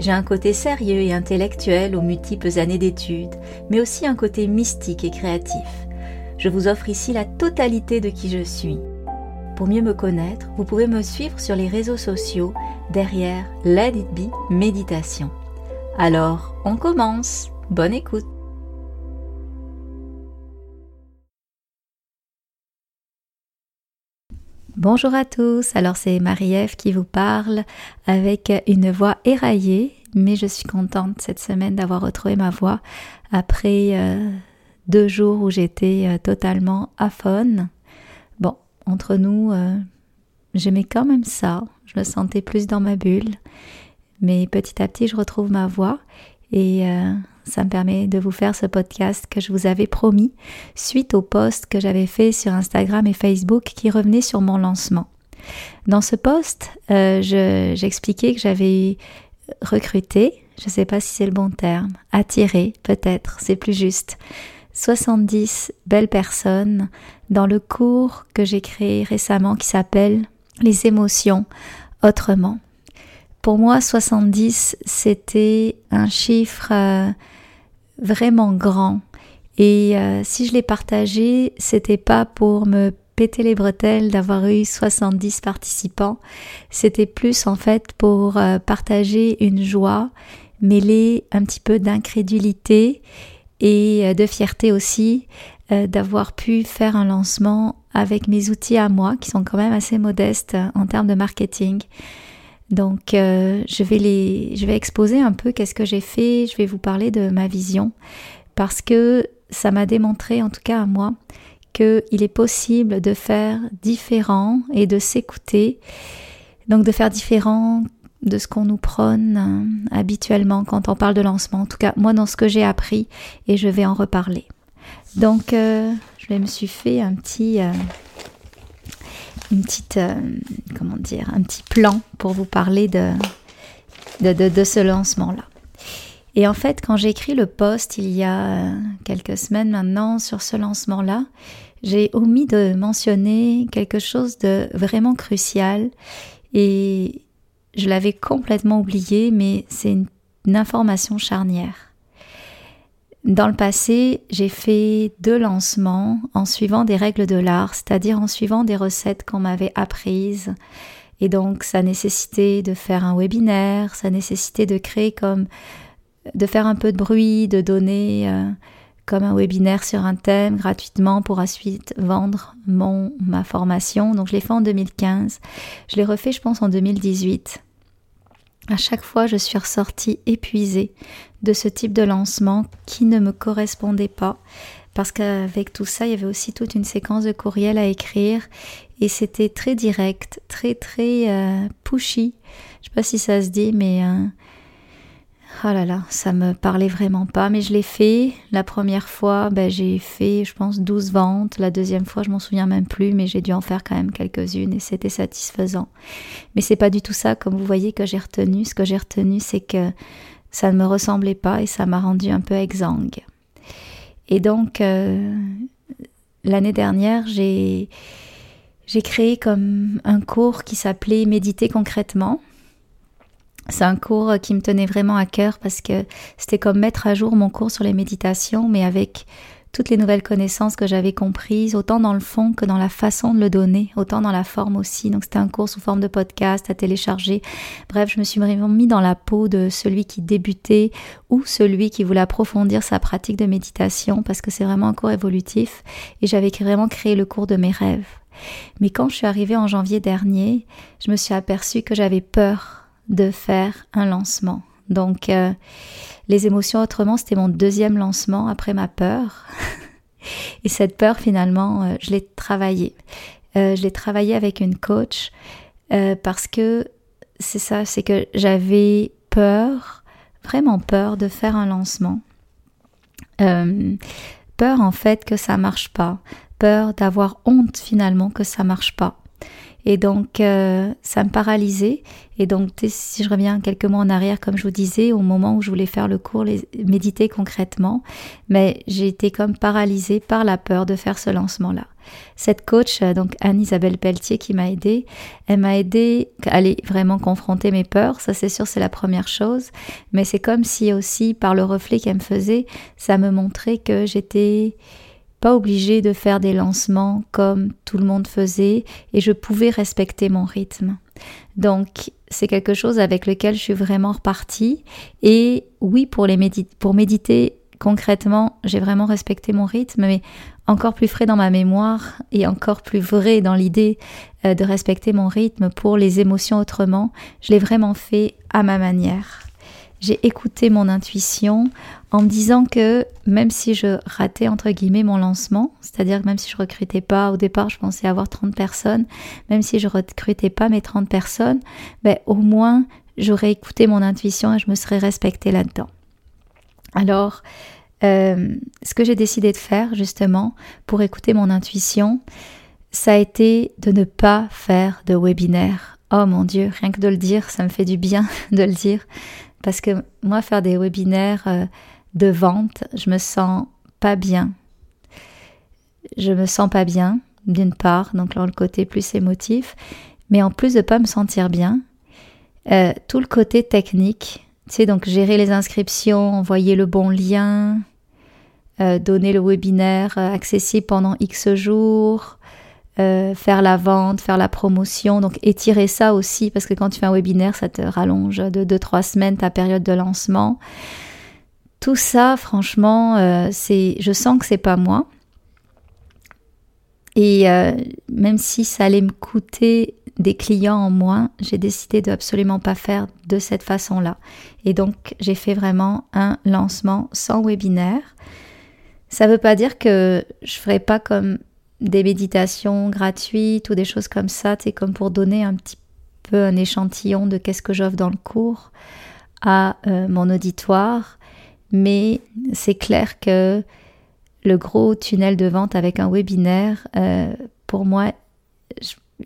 J'ai un côté sérieux et intellectuel aux multiples années d'études, mais aussi un côté mystique et créatif. Je vous offre ici la totalité de qui je suis. Pour mieux me connaître, vous pouvez me suivre sur les réseaux sociaux derrière Let It Be Méditation. Alors, on commence. Bonne écoute. Bonjour à tous, alors c'est Marie-Ève qui vous parle avec une voix éraillée, mais je suis contente cette semaine d'avoir retrouvé ma voix après euh, deux jours où j'étais euh, totalement aphone. Bon, entre nous, euh, j'aimais quand même ça, je me sentais plus dans ma bulle, mais petit à petit je retrouve ma voix et ça me permet de vous faire ce podcast que je vous avais promis suite au post que j'avais fait sur Instagram et Facebook qui revenait sur mon lancement. Dans ce post, euh, j'expliquais que j'avais recruté, je ne sais pas si c'est le bon terme, attiré peut-être, c'est plus juste, 70 belles personnes dans le cours que j'ai créé récemment qui s'appelle Les émotions autrement. Pour moi, 70, c'était un chiffre euh, vraiment grand. Et euh, si je l'ai partagé, c'était pas pour me péter les bretelles d'avoir eu 70 participants, c'était plus en fait pour euh, partager une joie mêlée un petit peu d'incrédulité et de fierté aussi d'avoir pu faire un lancement avec mes outils à moi qui sont quand même assez modestes en termes de marketing. Donc euh, je vais les je vais exposer un peu qu'est-ce que j'ai fait, je vais vous parler de ma vision parce que ça m'a démontré en tout cas à moi qu'il est possible de faire différent et de s'écouter. Donc de faire différent de ce qu'on nous prône euh, habituellement quand on parle de lancement. En tout cas, moi dans ce que j'ai appris et je vais en reparler. Donc euh, je me suis fait un petit une petite, euh, comment dire, un petit plan pour vous parler de, de, ce lancement-là. Et en fait, quand j'ai écrit le post il y a euh, quelques semaines maintenant sur ce lancement-là, j'ai omis de mentionner quelque chose de vraiment crucial et je l'avais complètement oublié, mais c'est une information charnière. Dans le passé, j'ai fait deux lancements en suivant des règles de l'art, c'est-à-dire en suivant des recettes qu'on m'avait apprises. Et donc, ça nécessitait de faire un webinaire, ça nécessitait de créer comme, de faire un peu de bruit, de donner euh, comme un webinaire sur un thème gratuitement pour ensuite vendre mon, ma formation. Donc, je l'ai fait en 2015. Je l'ai refait, je pense, en 2018. À chaque fois, je suis ressortie épuisée de ce type de lancement qui ne me correspondait pas parce qu'avec tout ça, il y avait aussi toute une séquence de courriels à écrire et c'était très direct, très très euh, pushy. Je sais pas si ça se dit, mais euh, oh là là, ça me parlait vraiment pas. Mais je l'ai fait. La première fois, ben, j'ai fait, je pense, 12 ventes. La deuxième fois, je m'en souviens même plus, mais j'ai dû en faire quand même quelques-unes et c'était satisfaisant. Mais c'est pas du tout ça, comme vous voyez, que j'ai retenu. Ce que j'ai retenu, c'est que ça ne me ressemblait pas et ça m'a rendu un peu exsangue. Et donc, euh, l'année dernière, j'ai, j'ai créé comme un cours qui s'appelait Méditer concrètement. C'est un cours qui me tenait vraiment à cœur parce que c'était comme mettre à jour mon cours sur les méditations, mais avec toutes les nouvelles connaissances que j'avais comprises, autant dans le fond que dans la façon de le donner, autant dans la forme aussi. Donc c'était un cours sous forme de podcast à télécharger. Bref, je me suis vraiment mis dans la peau de celui qui débutait ou celui qui voulait approfondir sa pratique de méditation parce que c'est vraiment un cours évolutif et j'avais vraiment créé le cours de mes rêves. Mais quand je suis arrivée en janvier dernier, je me suis aperçue que j'avais peur de faire un lancement. Donc, euh, les émotions autrement, c'était mon deuxième lancement après ma peur. Et cette peur, finalement, euh, je l'ai travaillée. Euh, je l'ai travaillée avec une coach parce que c'est ça, c'est que j'avais peur, vraiment peur de faire un lancement. peur en fait que ça marche pas, peur d'avoir honte finalement que ça marche pas. Et donc, euh, ça me paralysait. Et donc, si je reviens quelques mois en arrière, comme je vous disais, au moment où je voulais faire le cours, les, méditer concrètement, mais j'ai été comme paralysée par la peur de faire ce lancement-là. Cette coach, euh, donc Anne-Isabelle Pelletier, qui m'a aidée, elle m'a aidée à aller vraiment confronter mes peurs. Ça, c'est sûr, c'est la première chose. Mais c'est comme si aussi, par le reflet qu'elle me faisait, ça me montrait que j'étais pas obligée de faire des lancements comme tout le monde faisait et je pouvais respecter mon rythme. Donc c'est quelque chose avec lequel je suis vraiment repartie et oui pour les pour méditer concrètement j'ai vraiment respecté mon rythme mais encore plus frais dans ma mémoire et encore plus vrai dans l'idée euh, de respecter mon rythme pour les émotions autrement je l'ai vraiment fait à ma manière j'ai écouté mon intuition en me disant que même si je ratais entre guillemets mon lancement, c'est-à-dire même si je recrutais pas, au départ je pensais avoir 30 personnes, même si je recrutais pas mes 30 personnes, ben au moins j'aurais écouté mon intuition et je me serais respectée là-dedans. Alors, euh, ce que j'ai décidé de faire justement pour écouter mon intuition, ça a été de ne pas faire de webinaire. Oh mon Dieu, rien que de le dire, ça me fait du bien de le dire. Parce que moi, faire des webinaires euh, de vente, je me sens pas bien. Je me sens pas bien, d'une part, donc là, le côté plus émotif. Mais en plus de pas me sentir bien, euh, tout le côté technique, tu sais, donc gérer les inscriptions, envoyer le bon lien, euh, donner le webinaire accessible pendant X jours, euh, faire la vente, faire la promotion, donc étirer ça aussi, parce que quand tu fais un webinaire, ça te rallonge de 2-3 semaines ta période de lancement. Tout ça, franchement, euh, c'est, je sens que c'est pas moi. Et euh, même si ça allait me coûter des clients en moins, j'ai décidé de absolument pas faire de cette façon-là. Et donc, j'ai fait vraiment un lancement sans webinaire. Ça ne veut pas dire que je ferai pas comme des méditations gratuites ou des choses comme ça, c'est comme pour donner un petit peu un échantillon de qu'est-ce que j'offre dans le cours à euh, mon auditoire. Mais c'est clair que le gros tunnel de vente avec un webinaire, euh, pour moi,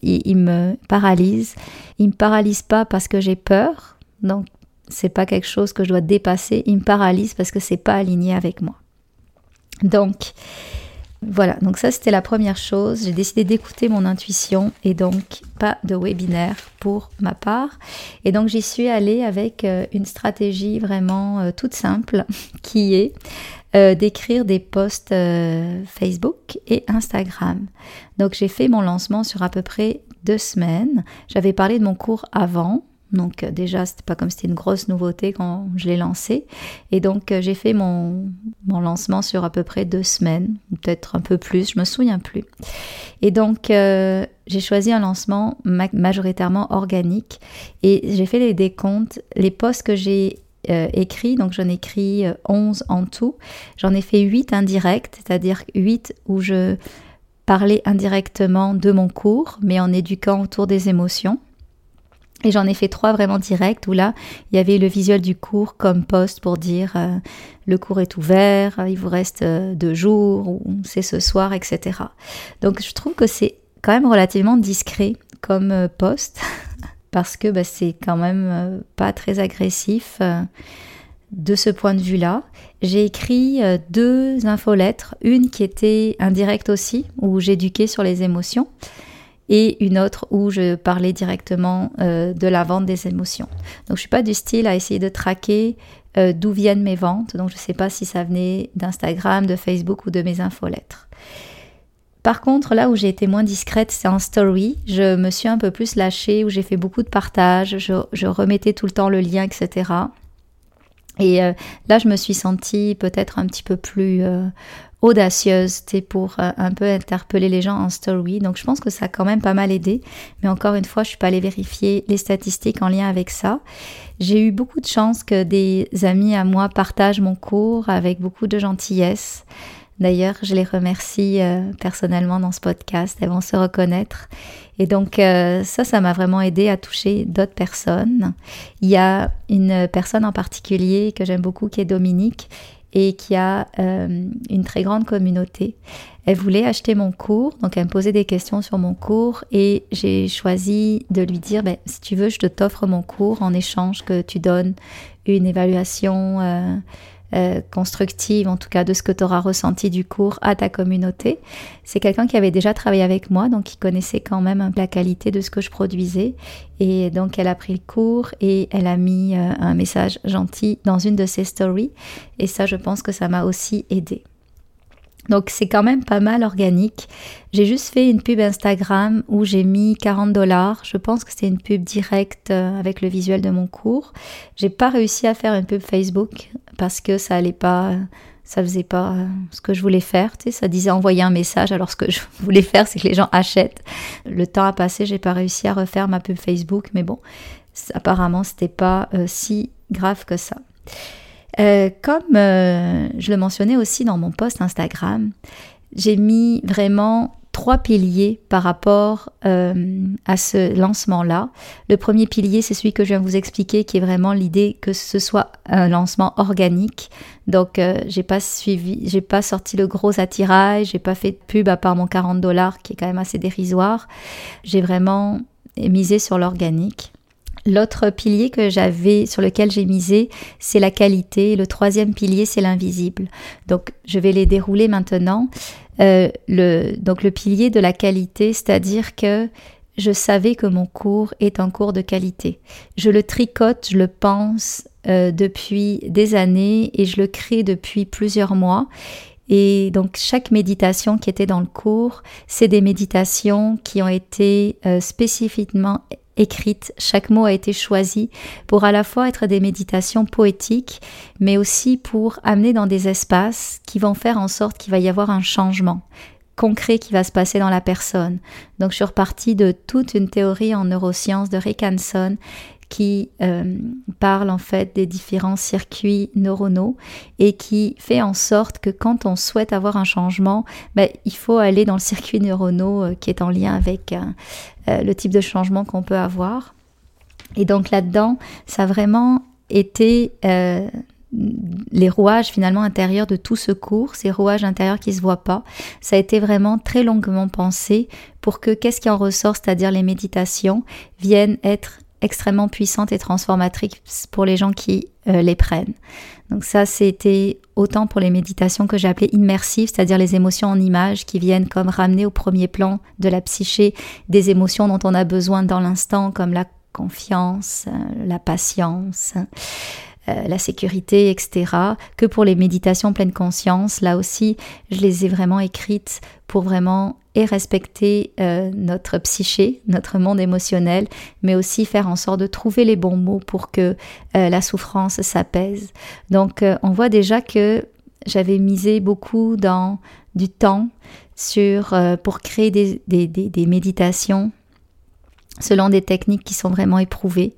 il, me paralyse. Il me paralyse pas parce que j'ai peur, donc c'est pas quelque chose que je dois dépasser. Il me paralyse parce que c'est pas aligné avec moi. Donc, voilà, donc ça c'était la première chose. J'ai décidé d'écouter mon intuition et donc pas de webinaire pour ma part. Et donc j'y suis allée avec euh, une stratégie vraiment euh, toute simple qui est euh, d'écrire des posts Facebook et Instagram. Donc j'ai fait mon lancement sur à peu près deux semaines. J'avais parlé de mon cours avant, donc euh, déjà, c'était pas comme c'était une grosse nouveauté quand je l'ai lancé. Et donc euh, j'ai fait mon, mon, lancement sur à peu près deux semaines, peut-être un peu plus, je me souviens plus. Et donc euh, j'ai choisi un lancement majoritairement organique et j'ai fait les décomptes, les posts que j'ai écrits, donc j'en ai écrit 11 en tout. J'en ai fait 8 indirects, c'est-à-dire 8 où je parlais indirectement de mon cours, mais en éduquant autour des émotions. Et j'en ai fait trois vraiment directs où là, il y avait le visuel du cours comme poste pour dire euh, le cours est ouvert, il vous reste euh, deux jours ou c'est ce soir, etc. Donc je trouve que c'est quand même relativement discret comme euh, poste parce que bah, c'est quand même pas très agressif de ce point de vue-là. J'ai écrit deux infolettres, une qui était indirecte aussi, où j'éduquais sur les émotions, et une autre où je parlais directement euh, de la vente des émotions. Donc je suis pas du style à essayer de traquer d'où viennent mes ventes. Donc je ne sais pas si ça venait d'Instagram, de Facebook ou de mes infolettres. Par contre, là où j'ai été moins discrète, c'est en story. Je me suis un peu plus lâchée, où j'ai fait beaucoup de partages, je, remettais tout le temps le lien, etc. Et euh, là, je me suis sentie peut-être un petit peu plus audacieuse, pour euh, un peu interpeller les gens en story. Donc, je pense que ça a quand même pas mal aidé. Mais encore une fois, je suis pas allée vérifier les statistiques en lien avec ça. J'ai eu beaucoup de chance que des amis à moi partagent mon cours avec beaucoup de gentillesse. D'ailleurs, je les remercie euh, personnellement dans ce podcast, elles vont se reconnaître. Et donc euh, ça, ça m'a vraiment aidé à toucher d'autres personnes. Il y a une personne en particulier que j'aime beaucoup qui est Dominique et qui a euh, une très grande communauté. Elle voulait acheter mon cours, donc elle me posait des questions sur mon cours et j'ai choisi de lui dire, ben, si tu veux, je te t'offre mon cours en échange que tu donnes une évaluation euh, constructive, en tout cas de ce que tu auras ressenti du cours à ta communauté. C'est quelqu'un qui avait déjà travaillé avec moi, donc qui connaissait quand même la qualité de ce que je produisais. Et donc elle a pris le cours et elle a mis euh, un message gentil dans une de ses stories. Et ça, je pense que ça m'a aussi aidé. Donc c'est quand même pas mal organique. J'ai juste fait une pub Instagram où j'ai mis 40 dollars. Je pense que c'était une pub directe euh, avec le visuel de mon cours. J'ai pas réussi à faire une pub Facebook parce que ça allait pas, ça faisait pas euh, ce que je voulais faire. Tu ça disait envoyer un message alors ce que je voulais faire c'est que les gens achètent. Le temps a passé, j'ai pas réussi à refaire ma pub Facebook, mais bon, apparemment c'était pas euh, si grave que ça. Euh, comme euh, je le mentionnais aussi dans mon post Instagram, j'ai mis vraiment trois piliers par rapport euh, à ce lancement-là. Le premier pilier, c'est celui que je viens de vous expliquer, qui est vraiment l'idée que ce soit un lancement organique. Donc, j'ai pas suivi, j'ai pas sorti le gros attirail, j'ai pas fait de pub à part mon 40 dollars, qui est quand même assez dérisoire. J'ai vraiment misé sur l'organique. L'autre pilier que j'avais, sur lequel j'ai misé, c'est la qualité. Le troisième pilier, c'est l'invisible. Donc, je vais les dérouler maintenant. Euh, le, donc, le pilier de la qualité, c'est-à-dire que je savais que mon cours est un cours de qualité. Je le tricote, je le pense euh, depuis des années et je le crée depuis plusieurs mois. Et donc chaque méditation qui était dans le cours, c'est des méditations qui ont été euh, spécifiquement écrite, chaque mot a été choisi pour à la fois être des méditations poétiques, mais aussi pour amener dans des espaces qui vont faire en sorte qu'il va y avoir un changement concret qui va se passer dans la personne. Donc je suis repartie de toute une théorie en neurosciences de Rick Hanson qui euh, parle en fait des différents circuits neuronaux et qui fait en sorte que quand on souhaite avoir un changement, ben, il faut aller dans le circuit neuronaux euh, qui est en lien avec euh, le type de changement qu'on peut avoir. Et donc là-dedans, ça a vraiment été les rouages finalement intérieurs de tout ce cours, ces rouages intérieurs qui se voient pas, ça a été vraiment très longuement pensé pour que qu'est-ce qui en ressort, c'est-à-dire les méditations, viennent être extrêmement puissante et transformatrice pour les gens qui euh, les prennent. Donc ça, c'était autant pour les méditations que j'ai appelées immersives, c'est-à-dire les émotions en images qui viennent comme ramener au premier plan de la psyché des émotions dont on a besoin dans l'instant, comme la confiance, euh, la patience, euh, la sécurité, etc. Que pour les méditations pleine conscience, là aussi, je les ai vraiment écrites pour vraiment et respecter euh, notre psyché, notre monde émotionnel, mais aussi faire en sorte de trouver les bons mots pour que euh, la souffrance s'apaise. Donc on voit déjà que j'avais misé beaucoup dans du temps sur pour créer des, des, des méditations selon des techniques qui sont vraiment éprouvées.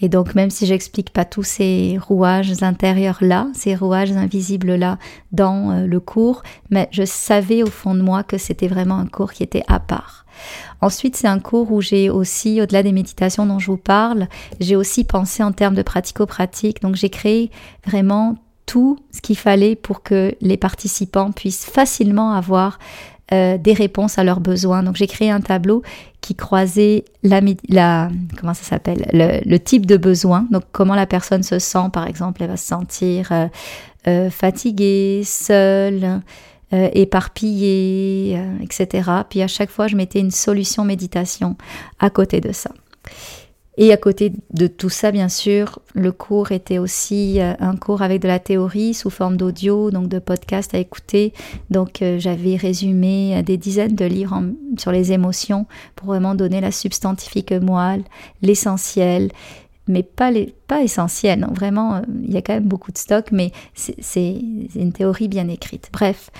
Et donc même si j'explique pas tous ces rouages intérieurs là, ces rouages invisibles là dans euh, le cours, mais je savais au fond de moi que c'était vraiment un cours qui était à part. Ensuite, c'est un cours où j'ai aussi, au-delà des méditations dont je vous parle, j'ai aussi pensé en termes de pratico-pratique. Donc j'ai créé vraiment tout ce qu'il fallait pour que les participants puissent facilement avoir euh, des réponses à leurs besoins. Donc j'ai créé un tableau qui croisait la, comment ça le, type de besoin. Donc comment la personne se sent, par exemple, elle va se sentir euh, euh, fatiguée, seule, éparpillée, etc. Puis à chaque fois, je mettais une solution méditation à côté de ça. Et à côté de tout ça, bien sûr, le cours était aussi euh, un cours avec de la théorie sous forme d'audio, donc de podcast à écouter. Donc euh, j'avais résumé euh, des dizaines de livres sur les émotions pour vraiment donner la substantifique moelle, l'essentiel, mais pas, les, pas essentiel. Non, vraiment, il y a quand même beaucoup de stock, mais c'est une théorie bien écrite. Bref,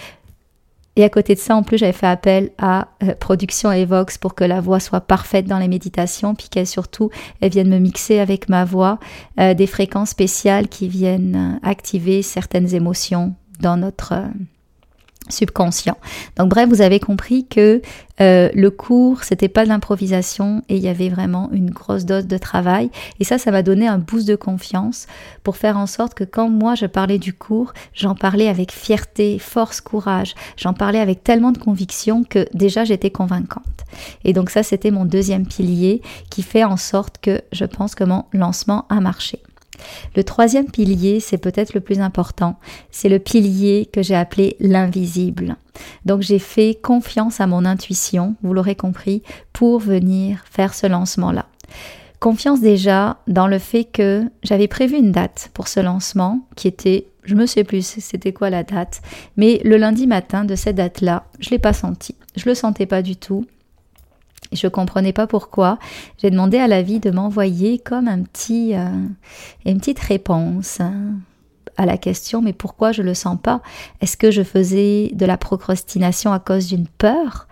et à côté de ça, en plus, j'avais fait appel à euh, Production Evox pour que la voix soit parfaite dans les méditations, puis qu'elle surtout, elle vienne me mixer avec ma voix euh, des fréquences spéciales qui viennent euh, activer certaines émotions dans notre subconscient. Donc bref, vous avez compris que euh, le cours, c'était pas de l'improvisation et il y avait vraiment une grosse dose de travail. Et ça, ça m'a donné un boost de confiance pour faire en sorte que quand moi je parlais du cours, j'en parlais avec fierté, force, courage. J'en parlais avec tellement de conviction que déjà j'étais convaincante. Et donc ça, c'était mon deuxième pilier qui fait en sorte que je pense que mon lancement a marché. Le troisième pilier, c'est peut-être le plus important, c'est le pilier que j'ai appelé l'invisible. Donc j'ai fait confiance à mon intuition, vous l'aurez compris, pour venir faire ce lancement-là. Confiance déjà dans le fait que j'avais prévu une date pour ce lancement qui était, je me sais plus c'était quoi la date, mais le lundi matin de cette date-là, je l'ai pas senti. Je le sentais pas du tout. Je comprenais pas pourquoi. J'ai demandé à la vie de m'envoyer comme un petit, euh, une petite réponse hein, à la question mais pourquoi je le sens pas? Est-ce que je faisais de la procrastination à cause d'une peur?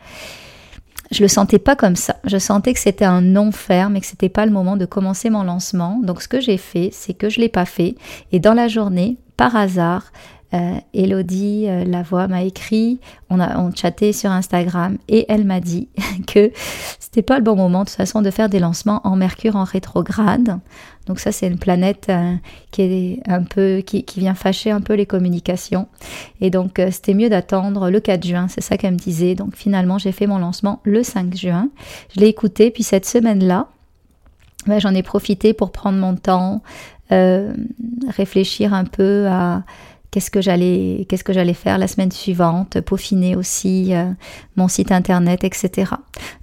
Je le sentais pas comme ça. Je sentais que c'était un non ferme et que c'était pas le moment de commencer mon lancement. Donc ce que j'ai fait, c'est que je l'ai pas fait. Et dans la journée, par hasard, euh, Elodie euh, la voix m'a écrit, on a on chatté sur Instagram et elle m'a dit que c'était pas le bon moment de toute façon de faire des lancements en Mercure en rétrograde. Donc ça c'est une planète euh, qui est un peu qui, qui, vient fâcher un peu les communications et donc c'était mieux d'attendre le 4 juin, c'est ça qu'elle me disait. Donc finalement j'ai fait mon lancement le 5 juin. Je l'ai écouté puis cette semaine-là, ben, j'en ai profité pour prendre mon temps, réfléchir un peu à qu'est-ce que j'allais qu'est-ce que j'allais faire la semaine suivante, peaufiner aussi euh, mon site internet, etc.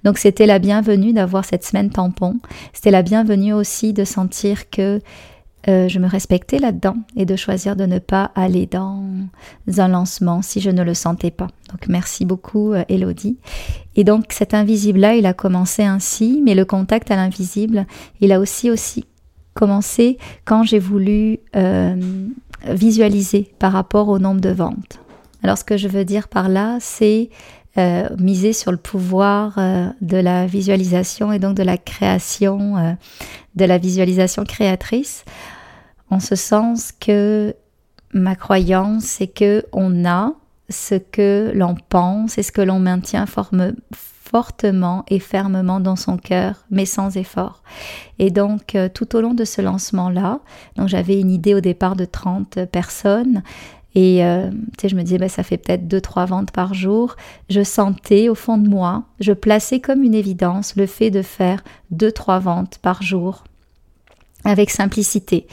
Donc c'était la bienvenue d'avoir cette semaine tampon. C'était la bienvenue aussi de sentir que euh, je me respectais là-dedans et de choisir de ne pas aller dans un lancement si je ne le sentais pas. Donc merci beaucoup euh, Elodie. Et donc cet invisible-là, il a commencé ainsi, mais le contact à l'invisible, il a aussi aussi commencé quand j'ai voulu visualiser par rapport au nombre de ventes. Alors ce que je veux dire par là, c'est euh, miser sur le pouvoir euh, de la visualisation et donc de la création, euh, de la visualisation créatrice, en ce sens que ma croyance, c'est que on a ce que l'on pense et ce que l'on maintient forme, fortement et fermement dans son cœur, mais sans effort. Et donc, euh, tout au long de ce lancement-là, donc j'avais une idée au départ de 30 personnes. Et euh, je me disais, bah, ça fait peut-être 2-3 ventes par jour. Je sentais au fond de moi, je plaçais comme une évidence le fait de faire 2-3 ventes par jour avec simplicité.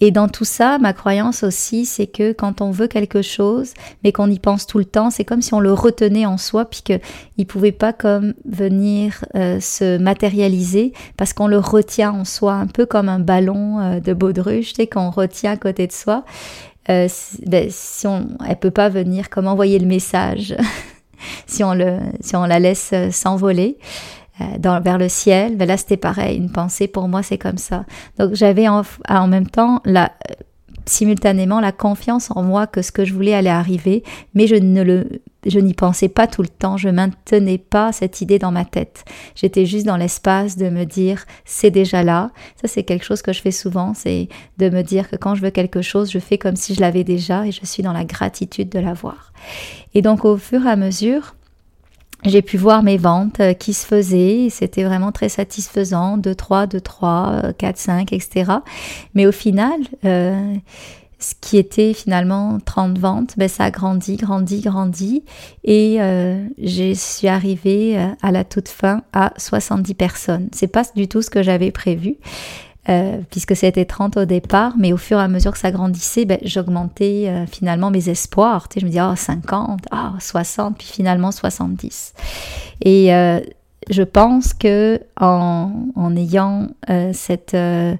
Et dans tout ça, ma croyance aussi, c'est que quand on veut quelque chose, mais qu'on y pense tout le temps, c'est comme si on le retenait en soi, puis qu'il pouvait pas comme venir euh, se matérialiser, parce qu'on le retient en soi, un peu comme un ballon euh, de baudruche, tu qu'on retient à côté de soi. Euh, ben, si on, elle peut pas venir comme envoyer le message si on le, si on la laisse s'envoler. Euh, vers le ciel. Ben là, c'était pareil. Une pensée, pour moi, c'est comme ça. Donc, j'avais en, en, même temps la, simultanément la confiance en moi que ce que je voulais allait arriver, mais je ne le, je n'y pensais pas tout le temps. Je maintenais pas cette idée dans ma tête. J'étais juste dans l'espace de me dire, c'est déjà là. Ça, c'est quelque chose que je fais souvent. C'est de me dire que quand je veux quelque chose, je fais comme si je l'avais déjà et je suis dans la gratitude de l'avoir. Et donc, au fur et à mesure, j'ai pu voir mes ventes euh, qui se faisaient, c'était vraiment très satisfaisant, 2, 3, 2, 3, 4, 5, etc. Mais au final, euh, ce qui était finalement 30 ventes, ben ça a grandi, grandi, grandi. Et euh, je suis arrivée euh, à la toute fin à 70 personnes. C'est pas du tout ce que j'avais prévu. Euh, puisque c'était 30 au départ, mais au fur et à mesure que ça grandissait, ben, j'augmentais euh, finalement mes espoirs. Tu sais, je me disais, oh, 50, oh, 60, puis finalement 70. Et euh, je pense que en, ayant euh, cette, euh,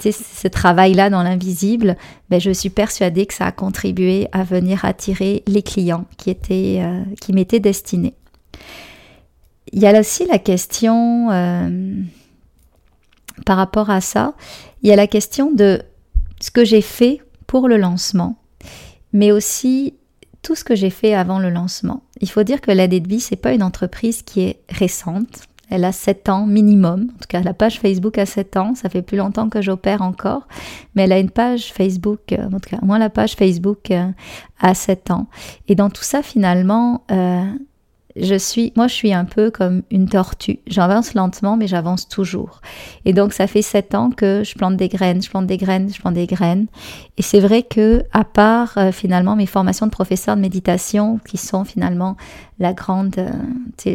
ce travail-là dans l'invisible, ben, je suis persuadée que ça a contribué à venir attirer les clients qui, étaient, euh, qui m'étaient destinés. Il y a aussi la question, par rapport à ça, il y a la question de ce que j'ai fait pour le lancement, mais aussi tout ce que j'ai fait avant le lancement. Il faut dire que la ce c'est pas une entreprise qui est récente. Elle a 7 ans minimum. En tout cas, la page Facebook a 7 ans. Ça fait plus longtemps que j'opère encore. Mais elle a une page Facebook, euh, en tout cas, moi, la page Facebook euh, a 7 ans. Et dans tout ça, finalement, euh, je suis, moi, je suis un peu comme une tortue. J'avance lentement, mais j'avance toujours. Et donc, ça fait sept ans que je plante des graines, je plante des graines, je plante des graines. Et c'est vrai que, à part euh, finalement mes formations de professeur de méditation, qui sont finalement la grande, euh,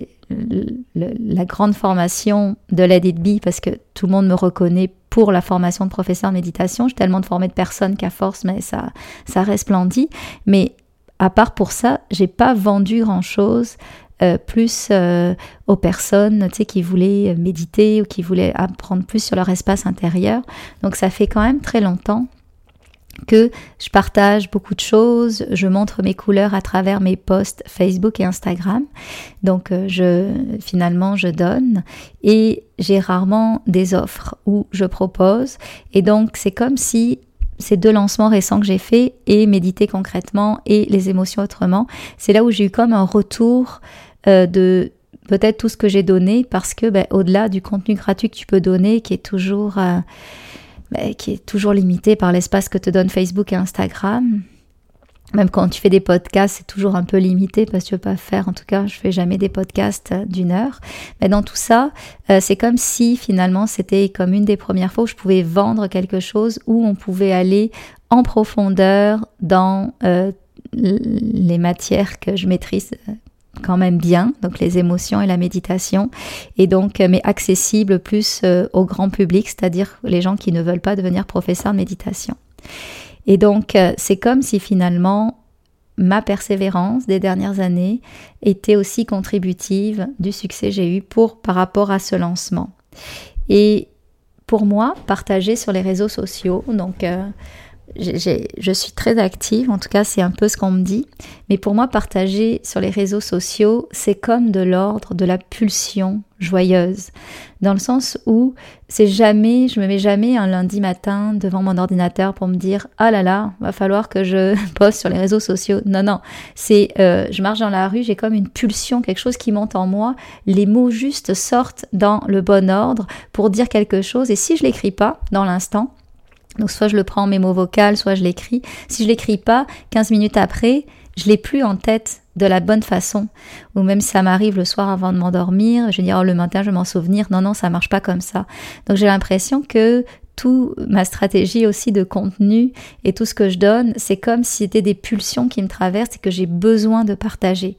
la grande formation de Let It parce que tout le monde me reconnaît pour la formation de professeur de méditation. J'ai tellement de formé de personnes qu'à force, mais ça, ça resplendit. Mais à part pour ça, j'ai pas vendu grand chose euh, plus euh, aux personnes tu sais, qui voulaient méditer ou qui voulaient apprendre plus sur leur espace intérieur. Donc ça fait quand même très longtemps que je partage beaucoup de choses, je montre mes couleurs à travers mes posts Facebook et Instagram. Donc euh, je finalement je donne et j'ai rarement des offres où je propose et donc c'est comme si ces deux lancements récents que j'ai faits et méditer concrètement et les émotions autrement, c'est là où j'ai eu comme un retour euh, de peut-être tout ce que j'ai donné parce que ben, au-delà du contenu gratuit que tu peux donner qui est toujours euh, ben, qui est toujours limité par l'espace que te donne Facebook et Instagram même quand tu fais des podcasts, c'est toujours un peu limité parce que tu veux pas faire, en tout cas, je fais jamais des podcasts euh, d'une heure. Mais dans tout ça, c'est comme si finalement c'était comme une des premières fois où je pouvais vendre quelque chose où on pouvait aller en profondeur dans les matières que je maîtrise quand même bien, donc les émotions et la méditation, et donc euh, mais accessible plus euh, au grand public, c'est-à-dire les gens qui ne veulent pas devenir professeurs de méditation. Et donc euh, c'est comme si finalement ma persévérance des dernières années était aussi contributive du succès que j'ai eu pour par rapport à ce lancement. Et pour moi, partager sur les réseaux sociaux, donc je suis très active, en tout cas c'est un peu ce qu'on me dit, mais pour moi partager sur les réseaux sociaux, c'est comme de l'ordre de la pulsion joyeuse, dans le sens où c'est jamais, je me mets jamais un lundi matin devant mon ordinateur pour me dire ah là là, va falloir que je poste sur les réseaux sociaux. Non non, c'est euh, je marche dans la rue, j'ai comme une pulsion, quelque chose qui monte en moi, les mots justes sortent dans le bon ordre pour dire quelque chose, et si je l'écris pas dans l'instant donc soit je le prends en mémo vocal, soit je l'écris. Si je l'écris pas, 15 minutes après, je l'ai plus en tête de la bonne façon. Ou même si ça m'arrive le soir avant de m'endormir, je vais dire oh, le matin je vais m'en souvenir. Non non, ça marche pas comme ça. Donc j'ai l'impression que tout ma stratégie aussi de contenu et tout ce que je donne, c'est comme si c'était des pulsions qui me traversent et que j'ai besoin de partager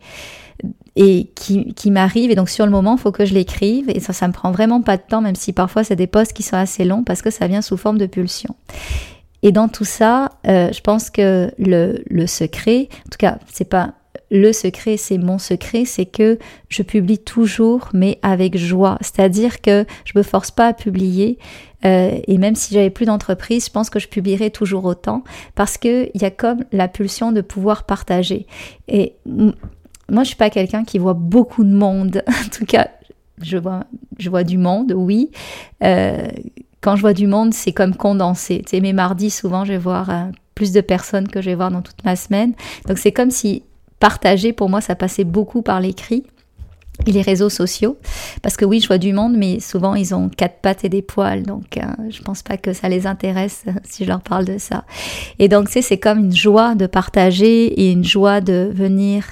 et qui, qui m'arrive. Et donc sur le moment, il faut que je l'écrive. Et ça, ça me prend vraiment pas de temps, même si parfois c'est des posts qui sont assez longs parce que ça vient sous forme de pulsion. Et dans tout ça, euh, je pense que le, le secret, en tout cas, c'est pas le secret, c'est mon secret, c'est que je publie toujours, mais avec joie. C'est-à-dire que je me force pas à publier. Euh, et même si j'avais plus d'entreprise, je pense que je publierai toujours autant parce que il y a comme la pulsion de pouvoir partager. Et moi, je suis pas quelqu'un qui voit beaucoup de monde. en tout cas, je vois, je vois du monde, oui. Euh, quand je vois du monde, c'est comme condensé. Tu sais, mes mardis, souvent, je vais voir euh, plus de personnes que je vais voir dans toute ma semaine. Donc, c'est comme si partager, pour moi, ça passait beaucoup par l'écrit et les réseaux sociaux. Parce que oui, je vois du monde, mais souvent ils ont quatre pattes et des poils, donc euh, je pense pas que ça les intéresse si je leur parle de ça. Et donc, tu sais, c'est comme une joie de partager et une joie de venir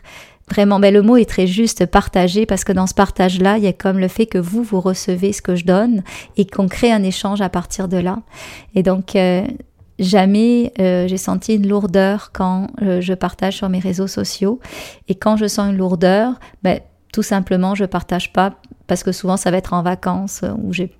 Vraiment, mais le mot est très juste, partager, parce que dans ce partage-là, il y a comme le fait que vous, vous recevez ce que je donne et qu'on crée un échange à partir de là. Et donc, euh, jamais euh, j'ai senti une lourdeur quand euh, je partage sur mes réseaux sociaux. Et quand je sens une lourdeur, ben, tout simplement, je partage pas, parce que souvent, ça va être en vacances où j'ai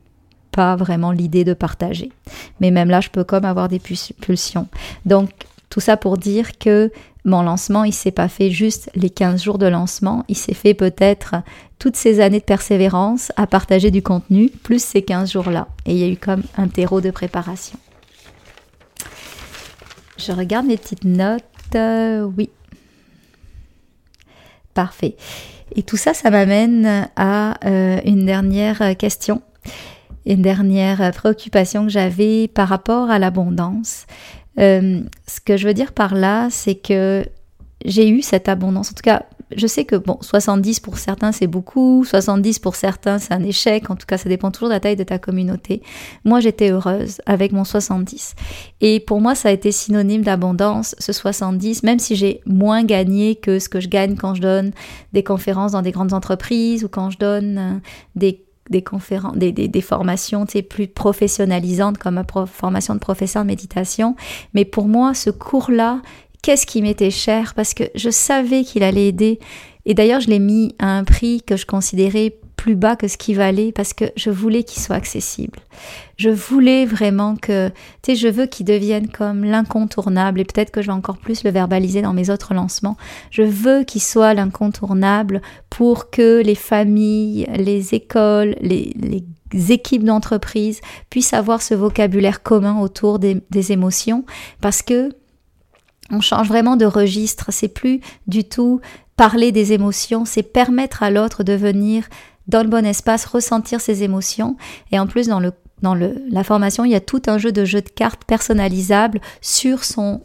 pas vraiment l'idée de partager. Mais même là, je peux comme avoir des pulsions. Donc, tout ça pour dire que mon lancement, il s'est pas fait juste les 15 jours de lancement, il s'est fait peut-être toutes ces années de persévérance à partager du contenu, plus ces 15 jours-là. Et il y a eu comme un terreau de préparation. Je regarde mes petites notes. Euh, oui. Parfait. Et tout ça, ça m'amène à euh, une dernière question, une dernière préoccupation que j'avais par rapport à l'abondance. Euh, ce que je veux dire par là, c'est que j'ai eu cette abondance. En tout cas, je sais que bon, 70 pour certains c'est beaucoup, 70 pour certains c'est un échec. En tout cas, ça dépend toujours de la taille de ta communauté. Moi, j'étais heureuse avec mon 70. Et pour moi, ça a été synonyme d'abondance, ce 70, même si j'ai moins gagné que ce que je gagne quand je donne des conférences dans des grandes entreprises ou quand je donne euh, des des conférences, des, des, des formations plus professionnalisantes comme ma formation de professeur de méditation. Mais pour moi, ce cours-là, qu'est-ce qui m'était cher? Parce que je savais qu'il allait aider. Et d'ailleurs, je l'ai mis à un prix que je considérais bas que ce qu'il valait parce que je voulais qu'il soit accessible. Je voulais vraiment que, tu sais, je veux qu'il devienne comme l'incontournable et peut-être que je vais encore plus le verbaliser dans mes autres lancements. Je veux qu'il soit l'incontournable pour que les familles, les écoles, les, équipes d'entreprise puissent avoir ce vocabulaire commun autour des émotions parce que on change vraiment de registre. C'est plus du tout parler des émotions, c'est permettre à l'autre de venir dans le bon espace, ressentir ses émotions. Et en plus, dans le dans le, la formation, il y a tout un jeu de jeux de cartes personnalisables sur son,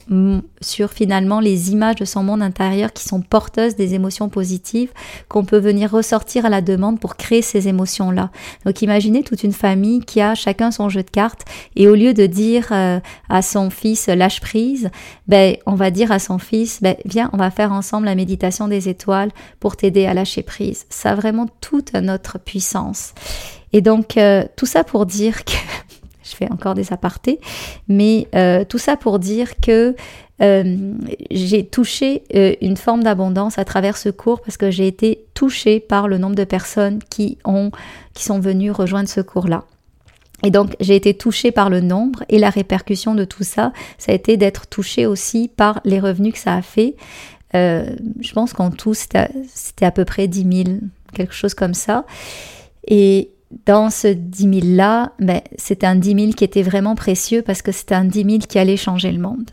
sur finalement les images de son monde intérieur qui sont porteuses des émotions positives qu'on peut venir ressortir à la demande pour créer ces émotions-là. Donc imaginez toute une famille qui a chacun son jeu de cartes et au lieu de dire euh, à son fils lâche prise, ben on va dire à son fils ben viens on va faire ensemble la méditation des étoiles pour t'aider à lâcher prise. Ça a vraiment toute notre puissance. Et donc, euh, tout ça pour dire que, je fais encore des apartés, mais euh, tout ça pour dire que euh, j'ai touché une forme d'abondance à travers ce cours parce que j'ai été touchée par le nombre de personnes qui ont, qui sont venues rejoindre ce cours-là. Et donc, j'ai été touchée par le nombre et la répercussion de tout ça, ça a été d'être touchée aussi par les revenus que ça a fait. je pense qu'en tout, c'était à peu près 10 000, quelque chose comme ça. Et, dans ce 10 000 là, ben, c'était un 10 000 qui était vraiment précieux parce que c'était un 10 000 qui allait changer le monde.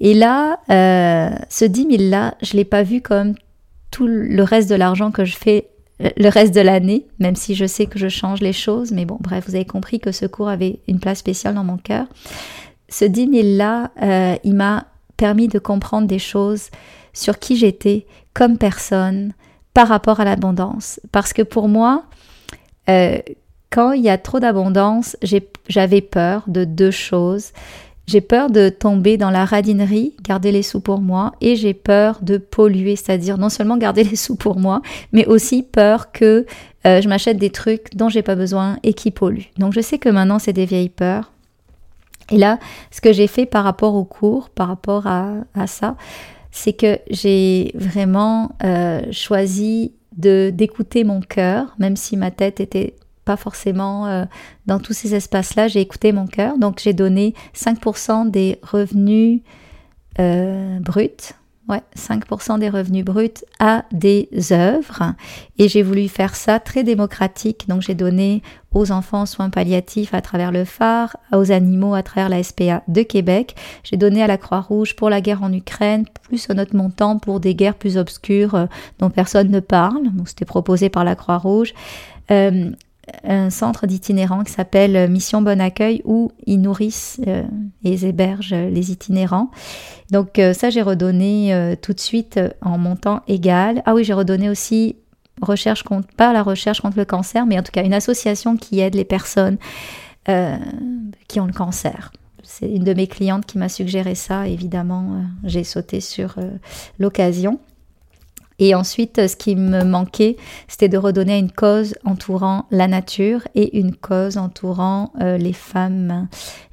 Et là, euh, ce 10 000 là, je l'ai pas vu comme tout le reste de l'argent que je fais le reste de l'année, même si je sais que je change les choses. Mais bon, bref, vous avez compris que ce cours avait une place spéciale dans mon cœur. Ce 10 000 là, euh, il m'a permis de comprendre des choses sur qui j'étais comme personne par rapport à l'abondance. Parce que pour moi, euh, quand il y a trop d'abondance, j'avais peur de deux choses. J'ai peur de tomber dans la radinerie, garder les sous pour moi, et j'ai peur de polluer, c'est-à-dire non seulement garder les sous pour moi, mais aussi peur que euh, je m'achète des trucs dont j'ai pas besoin et qui polluent. Donc je sais que maintenant c'est des vieilles peurs. Et là, ce que j'ai fait par rapport au cours, par rapport à, ça, c'est que j'ai vraiment euh, choisi d'écouter mon cœur, même si ma tête était pas forcément euh, dans tous ces espaces-là, j'ai écouté mon cœur. Donc j'ai donné 5% des revenus euh, bruts Ouais, 5% des revenus bruts à des œuvres. Et j'ai voulu faire ça très démocratique. Donc j'ai donné aux enfants soins palliatifs à travers le phare, aux animaux à travers la SPA de Québec. J'ai donné à la Croix-Rouge pour la guerre en Ukraine, plus un autre montant pour des guerres plus obscures euh, dont personne ne parle. C'était proposé par la Croix-Rouge. Euh, un centre d'itinérants qui s'appelle Mission Bon Accueil où ils nourrissent euh, et ils hébergent les itinérants. Donc euh, ça j'ai redonné euh, tout de suite en montant égal. Ah oui j'ai redonné aussi recherche contre pas la recherche contre le cancer mais en tout cas une association qui aide les personnes qui ont le cancer. C'est une de mes clientes qui m'a suggéré ça. Évidemment j'ai sauté sur l'occasion. Et ensuite, ce qui me manquait, c'était de redonner une cause entourant la nature et une cause entourant euh, les femmes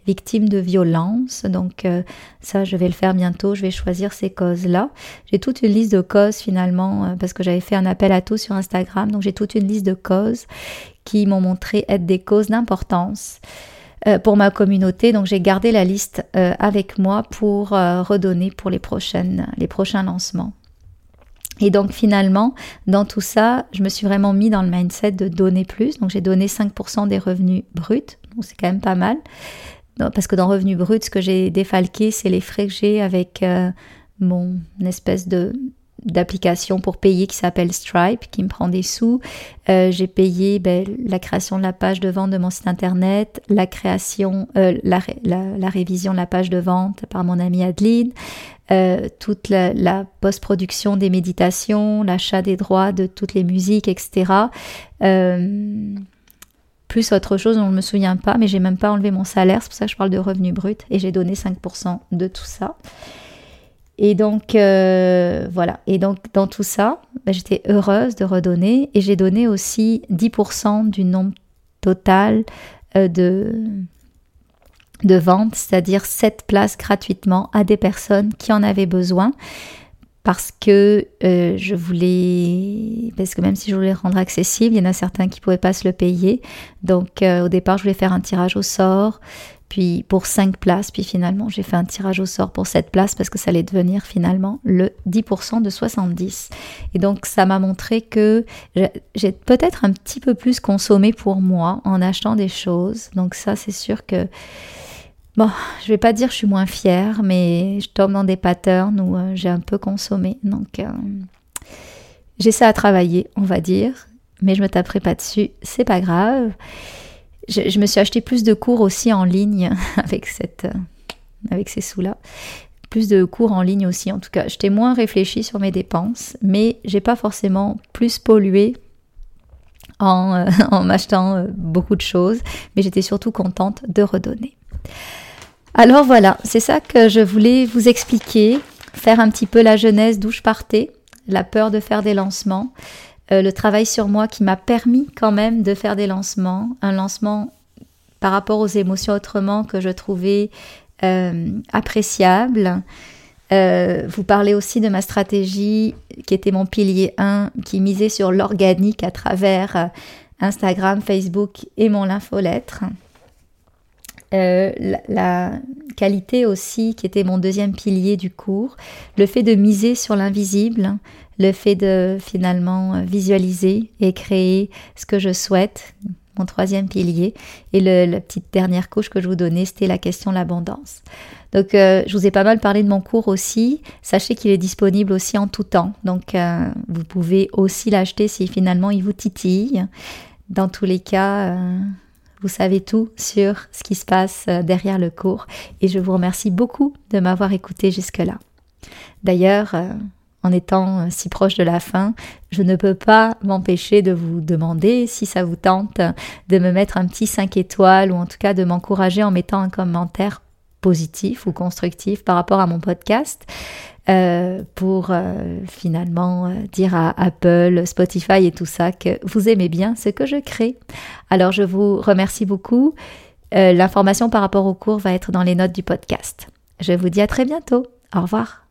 victimes de violences. Donc euh, ça, je vais le faire bientôt. Je vais choisir ces causes-là. J'ai toute une liste de causes finalement, euh, parce que j'avais fait un appel à tous sur Instagram. Donc j'ai toute une liste de causes qui m'ont montré être des causes d'importance. pour ma communauté. Donc j'ai gardé la liste avec moi pour redonner pour les, prochaines, les prochains lancements. Et donc finalement, dans tout ça, je me suis vraiment mis dans le mindset de donner plus. Donc j'ai donné 5% des revenus bruts, donc c'est quand même pas mal. Parce que dans revenus bruts, ce que j'ai défalqué, c'est les frais que j'ai avec mon espèce de d'application pour payer qui s'appelle Stripe, qui me prend des sous. Euh, j'ai payé ben, la création de la page de vente de mon site internet, la création, euh, la, la, révision de la page de vente par mon ami Adeline, euh, toute la, post-production des méditations, l'achat des droits de toutes les musiques, etc. plus autre chose, on ne me souvient pas, mais j'ai même pas enlevé mon salaire, c'est pour ça que je parle de revenus bruts, et j'ai donné 5% de tout ça. Et donc, euh, voilà. Et donc, dans tout ça, bah, j'étais heureuse de redonner. Et j'ai donné aussi 10% du nombre total euh, de, de ventes, c'est-à-dire 7 places gratuitement à des personnes qui en avaient besoin. Parce que euh, je voulais, parce que même si je voulais rendre accessible, il y en a certains qui ne pouvaient pas se le payer. Donc au départ, je voulais faire un tirage au sort puis pour 5 places, puis finalement j'ai fait un tirage au sort pour 7 places parce que ça allait devenir finalement le 10% de 70. Et donc ça m'a montré que j'ai peut-être un petit peu plus consommé pour moi en achetant des choses. Donc ça c'est sûr que Bon, je vais pas dire je suis moins fière, mais je tombe dans des patterns où euh, j'ai un peu consommé. Donc, euh, j'essaie à travailler, on va dire, mais je me taperai pas dessus, c'est pas grave je, me suis acheté plus de cours aussi en ligne euh, avec ces sous-là. Plus de cours en ligne aussi, en tout cas. J'étais moins réfléchi sur mes dépenses, mais j'ai pas forcément plus pollué en, euh, en m'achetant euh, beaucoup de choses, mais j'étais surtout contente de redonner. Alors voilà, c'est ça que je voulais vous expliquer, faire un petit peu la genèse d'où je partais, la peur de faire des lancements, euh, le travail sur moi qui m'a permis quand même de faire des lancements, un lancement par rapport aux émotions autrement que je trouvais euh, appréciable. Euh, vous parlez aussi de ma stratégie qui était mon pilier 1, qui misait sur l'organique à travers Instagram, Facebook et mon infolettre. Euh, la, qualité aussi, qui était mon deuxième pilier du cours, le fait de miser sur l'invisible, le fait de finalement visualiser et créer ce que je souhaite, mon troisième pilier. Et la petite dernière couche que je vous donnais, c'était la question de l'abondance. Donc, euh, je vous ai pas mal parlé de mon cours aussi. Sachez qu'il est disponible aussi en tout temps. Donc, euh, vous pouvez aussi l'acheter si finalement il vous titille. Dans tous les cas, vous savez tout sur ce qui se passe euh, derrière le cours et je vous remercie beaucoup de m'avoir écouté jusque-là. D'ailleurs, euh, en étant euh, si proche de la fin, je ne peux pas m'empêcher de vous demander si ça vous tente de me mettre un petit 5 étoiles ou en tout cas de m'encourager en mettant un commentaire positif ou constructif par rapport à mon podcast. Euh, pour euh, finalement dire à Apple, Spotify et tout ça que vous aimez bien ce que je crée. Alors je vous remercie beaucoup. L'information par rapport au cours va être dans les notes du podcast. Je vous dis à très bientôt. Au revoir.